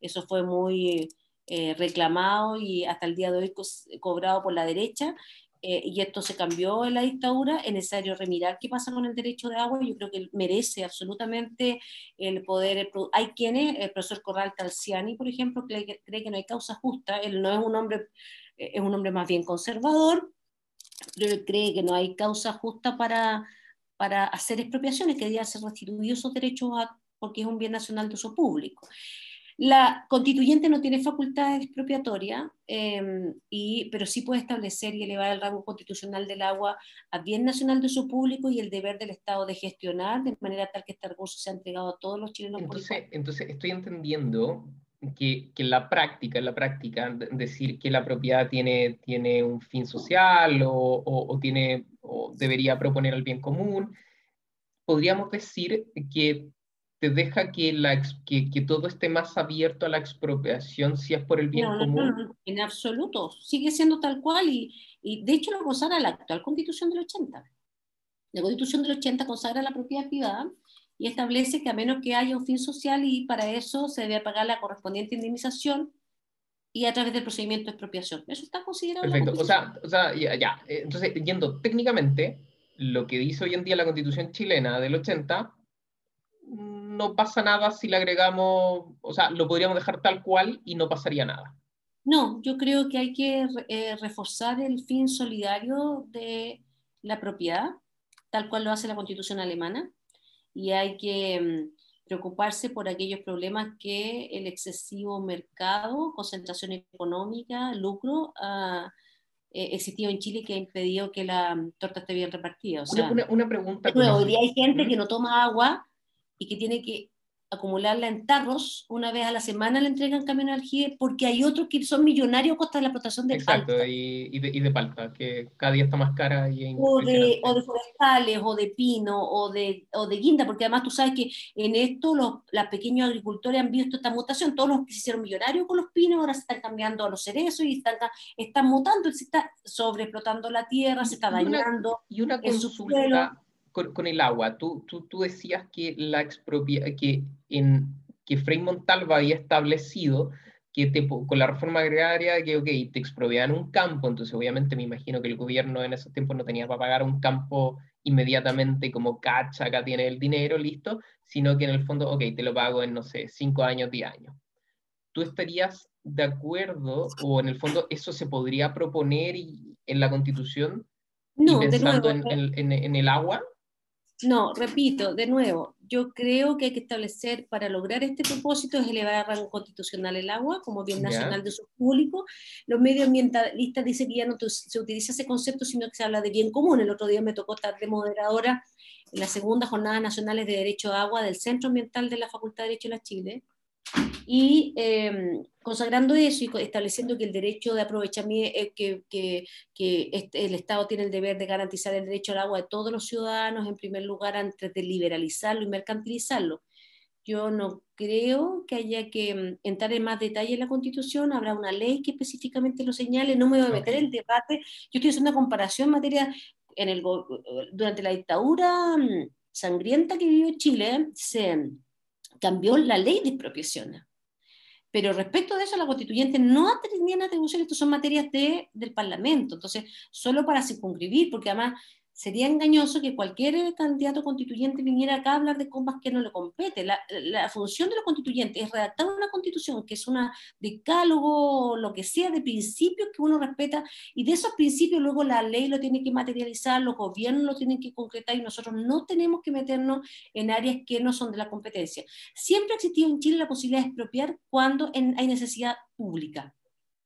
Eso fue muy eh, reclamado y hasta el día de hoy cobrado por la derecha, eh, y esto se cambió en la dictadura, es necesario remirar qué pasa con el derecho de agua. Yo creo que merece absolutamente el poder. hay quienes, el profesor Corral Talciani, por ejemplo, cree, que no hay causa justa. Él no es un hombre, eh, es un hombre más bien conservador, pero él cree que no hay causa justa para, para hacer expropiaciones, que debían ser restituidos esos derechos porque es un bien nacional de uso público. La constituyente no tiene facultad expropiatoria, em, y, pero sí puede establecer y elevar el rango constitucional del agua a bien nacional de uso público y el deber del Estado de gestionar de manera tal que este recurso sea entregado a todos los chilenos. Entonces, entonces estoy entendiendo que, que, la práctica, en la práctica, decir que la propiedad tiene, tiene un fin social o, o, o tiene, o debería proponer el bien común, podríamos decir que te deja que, la, que, que, todo esté más abierto a la expropiación si es por el bien común. No, en absoluto, sigue siendo tal cual y, y de hecho lo consagra la actual constitución del 80. La constitución del 80 consagra la propiedad privada y establece que a menos que haya un fin social y para eso se debe pagar la correspondiente indemnización y a través del procedimiento de expropiación. Eso está considerado. Perfecto, o sea, o sea ya, ya, entonces yendo técnicamente, lo que dice hoy en día la constitución chilena del 80 no pasa nada si le agregamos, o sea, lo podríamos dejar tal cual y no pasaría nada. No, yo creo que hay que eh, reforzar el fin solidario de la propiedad, tal cual lo hace la constitución alemana, y hay que mm, preocuparse por aquellos problemas que el excesivo mercado, concentración económica, lucro, ha eh, existido en Chile que ha impedido que la mm, torta esté bien repartida. O sea, una, pregunta. hoy día hay gente que no toma agua y que tiene que acumularla en tarros, una vez a la semana le entregan camión de aljibe, porque hay otros que son millonarios a costa de la explotación de Exacto, palta. Y, y, de, y de palta, que cada día está más cara. Y o, de, o de forestales, o de pino, o de, o de guinda, porque además tú sabes que en esto los, los pequeños agricultores han visto esta mutación, todos los que se hicieron millonarios con los pinos ahora se están cambiando a los cerezos y están, están mutando, se está sobreexplotando la tierra, se está dañando. Y una, y una consulta con, el agua. Tú, tú, tú, decías que, la expropia, que, en, que Frei Montalva había establecido que te, con la reforma agraria que, ok, te expropiaban un campo, entonces obviamente me imagino que el gobierno en esos tiempos no tenía para pagar un campo inmediatamente como cacha, acá tiene el dinero, listo, sino que en el fondo, ok, te lo pago en, no sé, cinco años, diez años. ¿Tú estarías de acuerdo o en el fondo eso se podría proponer en la constitución? No, pensando en, en, en, el agua? No, repito, de nuevo, yo creo que hay que establecer, para lograr este propósito, es elevar a rango constitucional el agua como bien nacional de uso público. Los medioambientalistas dicen que ya no se utiliza ese concepto, sino que se habla de bien común. El otro día me tocó estar de moderadora en la segunda jornada nacionales de Derecho a Agua del Centro Ambiental de la Facultad de Derecho de la Chile y em, consagrando eso y estableciendo que el derecho de aprovechamiento, eh, que, que, que este, el Estado tiene el deber de garantizar el derecho al agua de todos los ciudadanos, en primer lugar, antes de liberalizarlo y mercantilizarlo. Yo no creo que haya que em, entrar en más detalle en la Constitución, habrá una ley que específicamente lo señale, no me voy a meter en debate, yo estoy haciendo una comparación en materia, en el, durante la dictadura mm, sangrienta que vivió Chile, se cambió la ley de expropiación. Pero respecto de eso, la constituyente no tenía atribuciones, esto son materias de, del Parlamento. Entonces, solo para circunscribir, porque además sería engañoso que cualquier candidato constituyente viniera acá a hablar de cosas que no le compete. La, función de los constituyentes es redactar una constitución que es un decálogo, lo que sea, de principios que uno respeta, y de esos principios luego la ley lo tiene que materializar, los gobiernos lo tienen que concretar, y nosotros no tenemos que meternos en áreas que no son de la competencia. Siempre ha existido en Chile la posibilidad de expropiar cuando hay necesidad pública.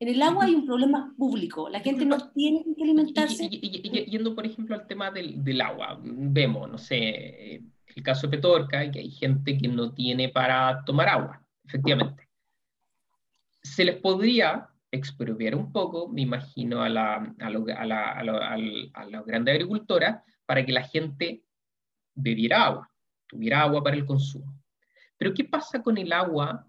En el agua hay un problema público, la gente no tiene que alimentarse. Y, yendo, por ejemplo, al tema del, del, agua, vemos, no sé, el caso de Petorca, que hay gente que no tiene para tomar agua, efectivamente. Se les podría expropiar un poco, me imagino, a la, a, a, la, a, a la grande agricultora para que la gente bebiera agua, tuviera agua para el consumo. Pero ¿qué pasa con el agua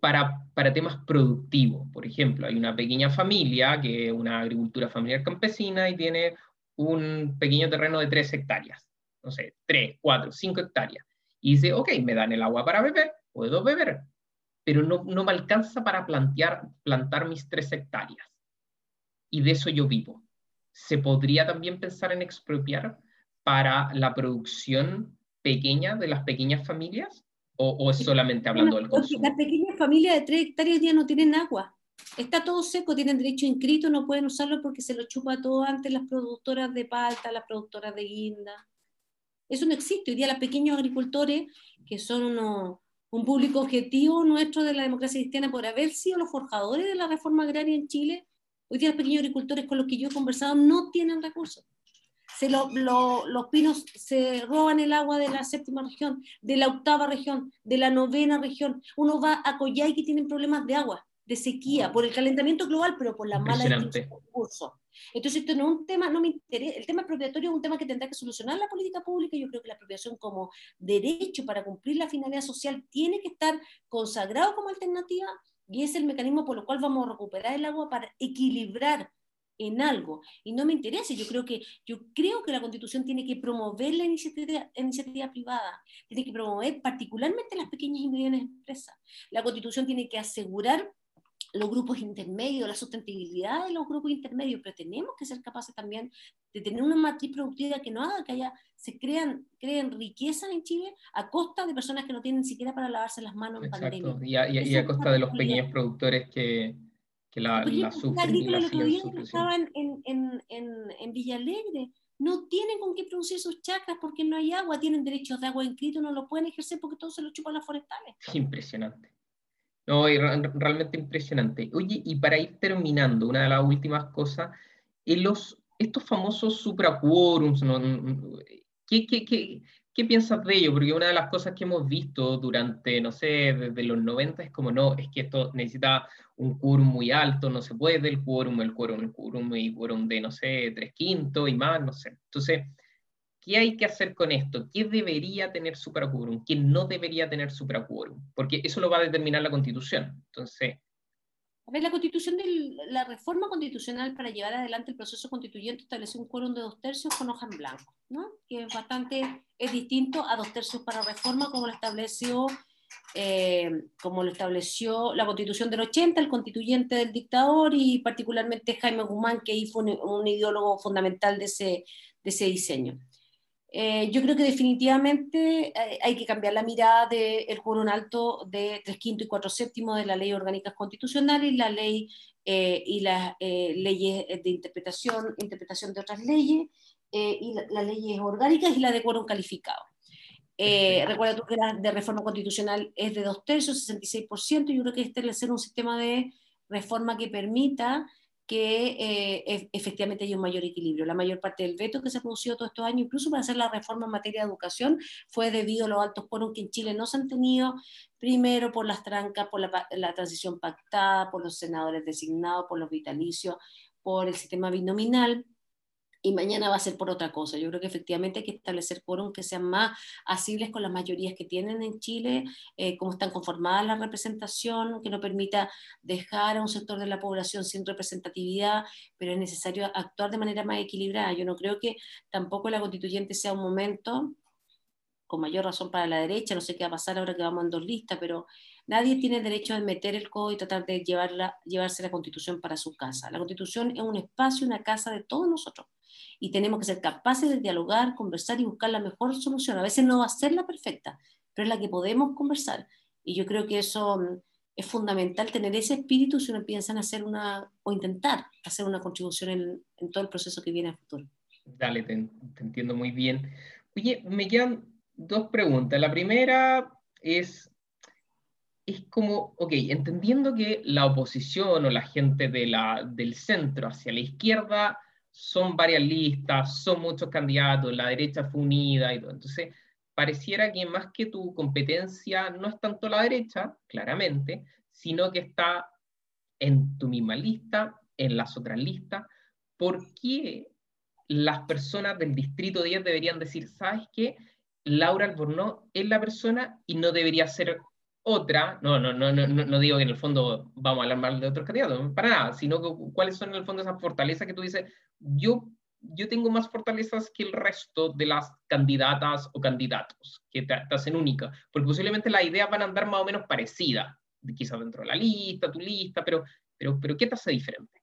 para, para temas productivos. Por ejemplo, hay una pequeña familia que es una agricultura familiar campesina y tiene un pequeño terreno de 3 hectáreas, no sé, 3, 4, 5 hectáreas. Y dice, ok, me dan el agua para beber, puedo beber. pero no, no me alcanza para plantear, plantar mis tres hectáreas. Y de eso yo vivo. ¿Se podría también pensar en expropiar para la producción pequeña de las pequeñas familias? ¿O, es solamente hablando del consumo? Familias de tres hectáreas ya no tienen agua. Está todo seco, tienen derecho inscrito, no pueden usarlo porque se lo chupa todo antes las productoras de palta, las productoras de guinda. Eso no existe. Hoy día los pequeños agricultores, que son un público objetivo nuestro de la democracia cristiana por haber sido los forjadores de la reforma agraria en Chile, hoy día los pequeños agricultores con los que yo he conversado no tienen recursos. Se los pinos se roban el agua de la séptima región, de la octava región, de la novena región. Uno va a Coyhai que tienen problemas de agua de sequía, por el calentamiento global, pero por la mala distribución de recursos. Entonces, esto no es un tema, no me interesa, el tema expropiatorio es un tema que tendrá que solucionar la política pública. Yo creo que la expropiación como derecho para cumplir la finalidad social tiene que estar consagrado como alternativa y es el mecanismo por el cual vamos a recuperar el agua para equilibrar en algo. Y no me interesa, yo creo que, yo creo que la Constitución tiene que promover la iniciativa, iniciativa privada, tiene que promover particularmente las pequeñas y medianas empresas. La Constitución tiene que asegurar los grupos intermedios, la sustentabilidad de los grupos intermedios, pero tenemos que ser capaces también de tener una matriz productiva que no haga que haya, se crean, creen riqueza en Chile a costa de personas que no tienen siquiera para lavarse las manos en pandemia. Y y, a, costa de los pequeños productores que, que la. Y la el otro día estaban en, en, en, en Villa Alegre, no tienen con qué producir sus chacras porque no hay agua, tienen derechos de agua inscritos, no lo pueden ejercer porque todo se lo chupan las forestales. Impresionante. No, realmente impresionante. Oye, y para ir terminando, una de las últimas cosas, en los, estos famosos supraquórums, ¿no? ¿Qué, qué, qué, qué piensas de ello? Porque una de las cosas que hemos visto durante, no sé, desde los 90 es como, no, es que esto necesita un quórum muy alto, no se puede el quórum, el quórum, el quórum y quórum de, no sé, tres quintos y más, no sé. Entonces, ¿Qué hay que hacer con esto? ¿Qué debería tener supraquórum? ¿Qué no debería tener supraquórum? Porque eso lo va a determinar la Constitución. Entonces... A ver, la Constitución de la reforma constitucional para llevar adelante el proceso constituyente establece un quórum de dos tercios con hoja en blanco, ¿no? Que es bastante, es distinto a dos tercios para reforma como lo estableció eh, como lo estableció la constitución del 80, el constituyente del dictador y particularmente Jaime Guzmán, que fue un, un ideólogo fundamental de ese, de ese diseño. Eh, yo creo que definitivamente eh, hay que cambiar la mirada del de quórum alto de 3 quintos y 4 séptimos de la ley orgánica constitucional y la ley eh, y las leyes de interpretación, interpretación de otras leyes y las leyes orgánicas y la de quórum calificado. recuerda tú que la de reforma constitucional es de dos tercios, 66%, yo creo que este debe ser un sistema de reforma que permita que eh, efectivamente hay un mayor equilibrio. La mayor parte del veto que se ha producido todos estos años, incluso para hacer la reforma en materia de educación, fue debido a los altos quórum que en Chile no se han tenido, primero por las trancas, por la, la transición pactada, por los senadores designados, por los vitalicios, por el sistema binominal, y mañana va a ser por otra cosa. Yo creo que efectivamente hay que establecer quórum que sean más asibles con las mayorías que tienen en Chile, eh, cómo están conformadas la representación, que no permita dejar a un sector de la población sin representatividad, pero es necesario actuar de manera más equilibrada. Yo no creo que tampoco la constituyente sea un momento con mayor razón para la derecha, no sé qué va a pasar ahora que vamos en dos listas, pero nadie tiene derecho a meter el codo y tratar de llevarla, llevarse la constitución para su casa. La constitución es un espacio, una casa de todos nosotros y tenemos que ser capaces de dialogar, conversar y buscar la mejor solución. A veces no va a ser la perfecta, pero es la que podemos conversar. Y yo creo que eso mm, es fundamental tener ese espíritu si uno piensa en hacer una, o intentar hacer una contribución en, en todo el proceso que viene a futuro. Dale, te, te, entiendo muy bien. Oye, me quedan dos preguntas. La primera es, es como, ok, entendiendo que la oposición o la gente de la, del centro hacia la izquierda son varias listas, son muchos candidatos, la derecha fue unida y todo. Entonces, pareciera que más que tu competencia no es tanto la derecha, claramente, sino que está en tu misma lista, en las otras listas. ¿Por qué las personas del distrito 10 deberían decir, ¿sabes qué? Laura Albornoz es la persona y no debería ser otra, no, no, no, no, no digo que en el fondo vamos a hablar mal de otros candidatos, para nada, sino que, cuáles son en el fondo esas fortalezas que tú dices, yo, yo tengo más fortalezas que el resto de las candidatas o candidatos que te, hacen única, porque posiblemente las ideas van a andar más o menos parecidas, quizás dentro de la lista, tu lista, pero, pero, pero ¿qué te hace diferente?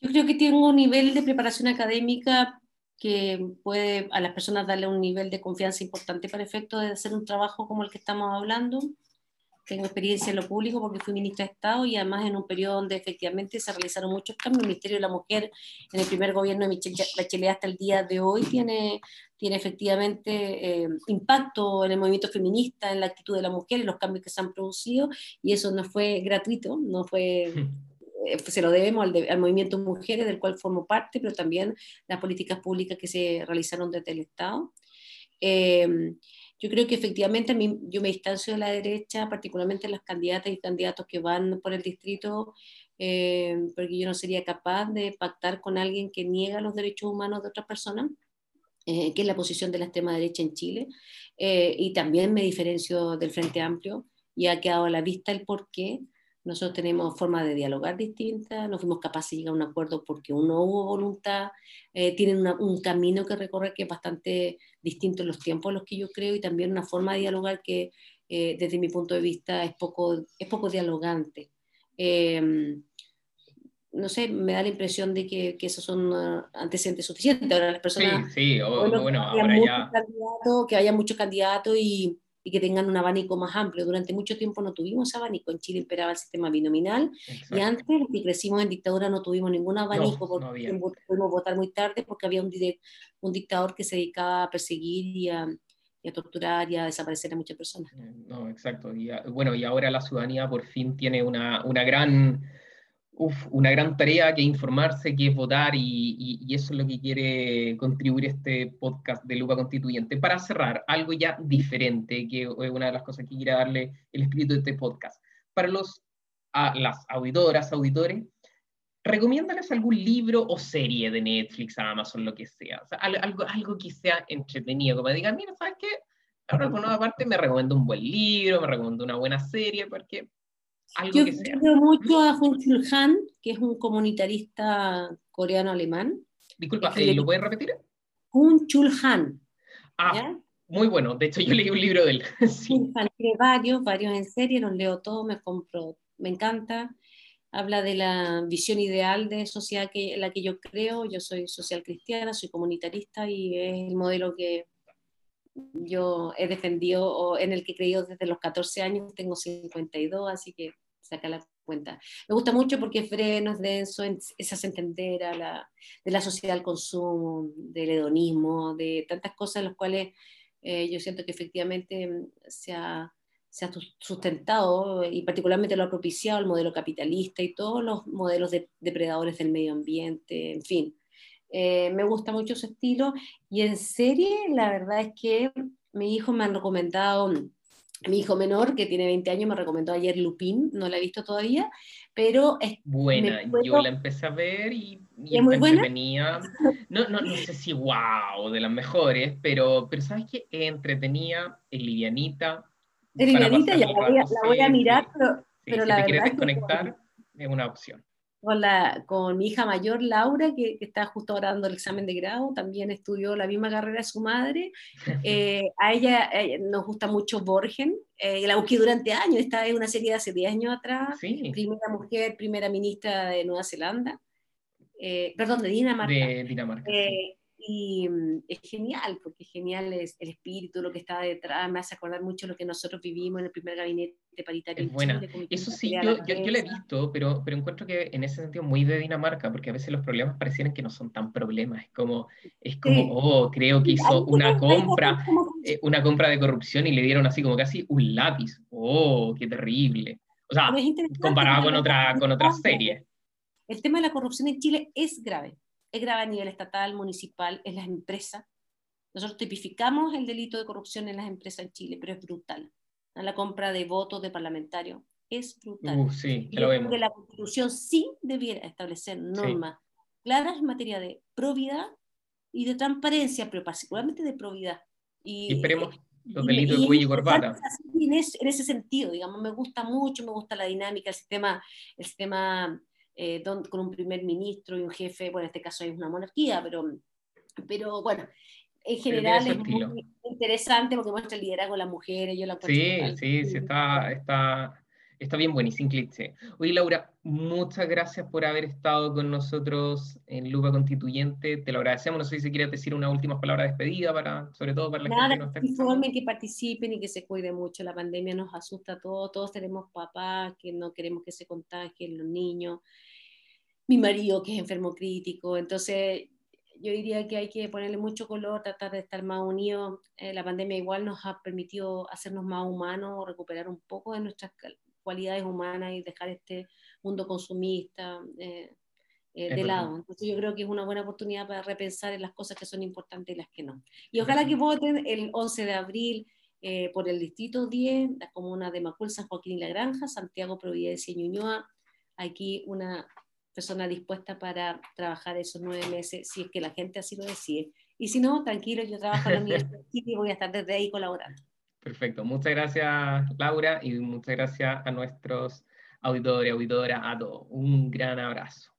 Yo creo que tengo un nivel de preparación académica que puede a las personas darle un nivel de confianza importante para efecto de hacer un trabajo como el que estamos hablando. Tengo experiencia en lo público porque fui ministra de Estado y además en un periodo donde efectivamente se realizaron muchos cambios. El Ministerio de la Mujer en el primer gobierno de Michelle Bachelet hasta el día de hoy tiene, tiene efectivamente eh, impacto en el movimiento feminista, en la actitud de la mujer, en los cambios que se han producido y eso no fue gratuito, no fue... Eh, se lo debemos al, movimiento Mujeres, del cual formo parte, pero también las políticas públicas que se realizaron desde el Estado. Eh, yo creo que efectivamente mí, yo me distancio de la derecha, particularmente las candidatas y candidatos que van por el distrito, eh, porque yo no sería capaz de pactar con alguien que niega los derechos humanos de otras personas, que es la posición de la extrema derecha en Chile. y también me diferencio del Frente Amplio y ha quedado a la vista el porqué nosotros tenemos formas de dialogar distintas, no fuimos capaces de llegar a un acuerdo porque no hubo voluntad, eh, tienen un camino que recorrer que es bastante distinto en los tiempos en los que yo creo y también una forma de dialogar que eh, desde mi punto de vista es poco, es poco dialogante. Em, no sé, me da la impresión de que, que esos son uh, antecedentes suficientes. Ahora las personas... Sí, sí, bueno, ahora ya... que haya muchos candidatos y y que tengan un abanico más amplio. Durante mucho tiempo no tuvimos abanico, en Chile imperaba el sistema binominal y antes, que crecimos en dictadura, no tuvimos ningún abanico porque pudimos votar muy tarde porque había un, un dictador que se dedicaba a perseguir y a, y a torturar y a desaparecer a muchas personas. Eh, no, exacto. Y, bueno, y ahora la ciudadanía por fin tiene una, una gran uf, una gran tarea que informarse, que es votar, y, eso es lo que quiere contribuir este podcast de Lupa Constituyente. Para cerrar, algo ya diferente, que es una de las cosas que quiere darle el espíritu de este podcast. Para los, a, las auditoras, auditores, recomiéndales algún libro o serie de Netflix, Amazon, lo que sea. algo, algo que sea entretenido, como digan, mira, ¿sabes qué? Ahora, por una parte, me recomiendo un buen libro, me recomiendo una buena serie, porque yo creo mucho a Hun Chul Han, que es un comunitarista coreano-alemán. Disculpa, eh, ¿lo puedes repetir? Hun Chul Han. Ah, muy bueno. De hecho, yo leí un libro de él. <laughs> sí. Varios, varios en serie, los leo todos, me compro, me encanta. Habla de la visión ideal de sociedad que, en la que yo creo. Yo soy social cristiana, soy comunitarista y es el modelo que yo he defendido en el que he creído desde los 14 años, tengo 52, así que saca la cuenta. Me gusta mucho porque es freno, es denso, es hace entender a la, de la sociedad al consumo, del hedonismo, de tantas cosas en las cuales eh, yo siento que efectivamente mm, se ha, se ha, sustentado y particularmente lo ha propiciado el modelo capitalista y todos los modelos de depredadores del medio ambiente, en fin. Eh, me gusta mucho su estilo. Y en serie la verdad es que mi hijo me han recomendado, mi hijo menor que tiene 20 años me recomendó ayer Lupin, no la he visto todavía, pero es buena, yo la empecé a ver y, y ¿Es muy entretenía, no, no, no sé si wow, de las mejores, pero, pero sabes que entretenía, es livianita. Es livianita, ya la voy, a, la voy a mirar, pero, pero si la te quieres desconectar, es una opción con, la, con mi hija mayor, Laura, que, está justo ahora dando el examen de grado, también estudió la misma carrera de su madre. <laughs> Eh, a ella eh, nos gusta mucho Borgen, eh, la busqué durante años, esta es una serie de hace 10 años atrás, primera mujer, primera ministra de Nueva Zelanda, perdón, de Dinamarca. De Dinamarca y mm, es genial, porque genial es el espíritu, lo que está detrás, me hace acordar mucho lo que nosotros vivimos en el primer gabinete paritario. Es buena. Eso sí, yo, yo, yo, lo he visto, pero, pero encuentro que en ese sentido muy de Dinamarca, porque a veces los problemas parecieran que no son tan problemas, es como, es como oh, creo que hizo una compra, eh, una compra de corrupción y le dieron así como casi un lápiz, oh, qué terrible. O sea, comparado con, otra, con otras series. El tema de la corrupción en Chile es grave es grave a nivel estatal, municipal, en las empresas. Nosotros tipificamos el delito de corrupción en las empresas en Chile, pero es brutal. La compra de votos de parlamentarios es brutal. Uh, sí, y vemos. que la Constitución sí debiera establecer normas claras en materia de probidad y de transparencia, pero particularmente de probidad. Y, esperemos los delitos de cuello y corbata. En, en ese sentido, digamos, me gusta mucho, me gusta la dinámica, el sistema, el sistema eh, con un primer ministro y un jefe, bueno, en este caso es una monarquía, pero, pero bueno, en general es muy interesante porque muestra el liderazgo de las mujeres. Yo la sí, sí, sí, está, está, Está bien buenísimo, cliché. Oye, Laura, muchas gracias por haber estado con nosotros en Lupa Constituyente. Te lo agradecemos. No sé si quieres decir una última palabra de despedida, para, sobre todo para la gente que nos está informen, que participen y que se cuide mucho. La pandemia nos asusta a todos. Todos tenemos papás que no queremos que se contagien los niños. Mi marido que es enfermo crítico. Entonces, yo diría que hay que ponerle mucho color, tratar de estar más unidos. Eh, la pandemia igual nos ha permitido hacernos más humanos, recuperar un poco de nuestras cualidades humanas y dejar este mundo consumista eh, eh, de lado. Entonces yo creo que es una buena oportunidad para repensar en las cosas que son importantes y las que no. Y ojalá que voten el 11 de abril eh, por el Distrito 10, la comuna de Macul, San Joaquín y La Granja, Santiago, Providencia y Ñuñoa. Aquí una persona dispuesta para trabajar esos nueve meses, si es que la gente así lo decide. Y si no, tranquilo, yo trabajo en la <laughs> universidad y voy a estar desde ahí colaborando. Perfecto. Muchas gracias, Laura, y muchas gracias a nuestros auditores, auditoras, a todos. Un gran abrazo.